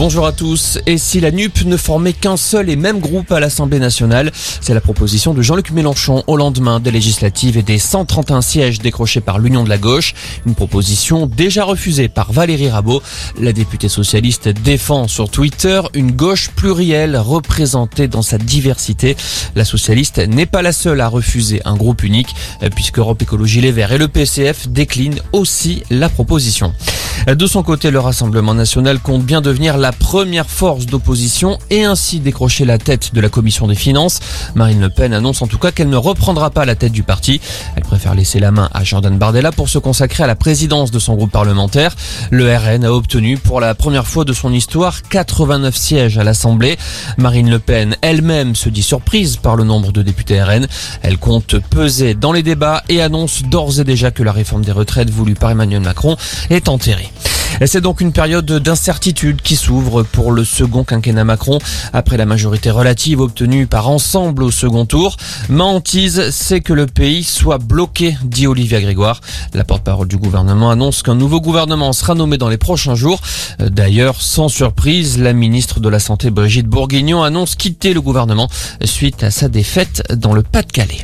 Bonjour à tous. Et si la NUP ne formait qu'un seul et même groupe à l'Assemblée nationale, c'est la proposition de Jean-Luc Mélenchon au lendemain des législatives et des 131 sièges décrochés par l'Union de la gauche. Une proposition déjà refusée par Valérie Rabault. La députée socialiste défend sur Twitter une gauche plurielle représentée dans sa diversité. La socialiste n'est pas la seule à refuser un groupe unique puisque Europe Écologie Les Verts et le PCF déclinent aussi la proposition. De son côté, le Rassemblement national compte bien devenir la première force d'opposition et ainsi décrocher la tête de la commission des finances. Marine Le Pen annonce en tout cas qu'elle ne reprendra pas la tête du parti. Elle préfère laisser la main à Jordan Bardella pour se consacrer à la présidence de son groupe parlementaire. Le RN a obtenu pour la première fois de son histoire 89 sièges à l'Assemblée. Marine Le Pen elle-même se dit surprise par le nombre de députés RN. Elle compte peser dans les débats et annonce d'ores et déjà que la réforme des retraites voulue par Emmanuel Macron est enterrée. C'est donc une période d'incertitude qui s'ouvre pour le second quinquennat Macron après la majorité relative obtenue par ensemble au second tour. Ma c'est que le pays soit bloqué, dit Olivia Grégoire. La porte-parole du gouvernement annonce qu'un nouveau gouvernement sera nommé dans les prochains jours. D'ailleurs, sans surprise, la ministre de la Santé Brigitte Bourguignon annonce quitter le gouvernement suite à sa défaite dans le Pas-de-Calais.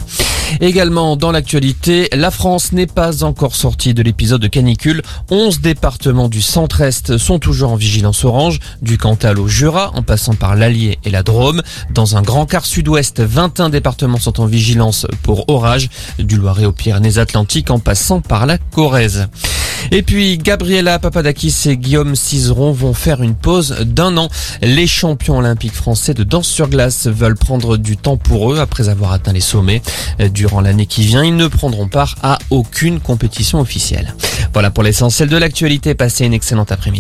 Également dans l'actualité, la France n'est pas encore sortie de l'épisode de canicule. 11 départements du centre-est sont toujours en vigilance orange, du Cantal au Jura, en passant par l'Allier et la Drôme. Dans un grand quart sud-ouest, 21 départements sont en vigilance pour orage, du Loiret aux Pyrénées-Atlantiques en passant par la Corrèze. Et puis Gabriela Papadakis et Guillaume Cizeron vont faire une pause d'un an. Les champions olympiques français de danse sur glace veulent prendre du temps pour eux après avoir atteint les sommets. Durant l'année qui vient, ils ne prendront part à aucune compétition officielle. Voilà pour l'essentiel de l'actualité. Passez une excellente après-midi.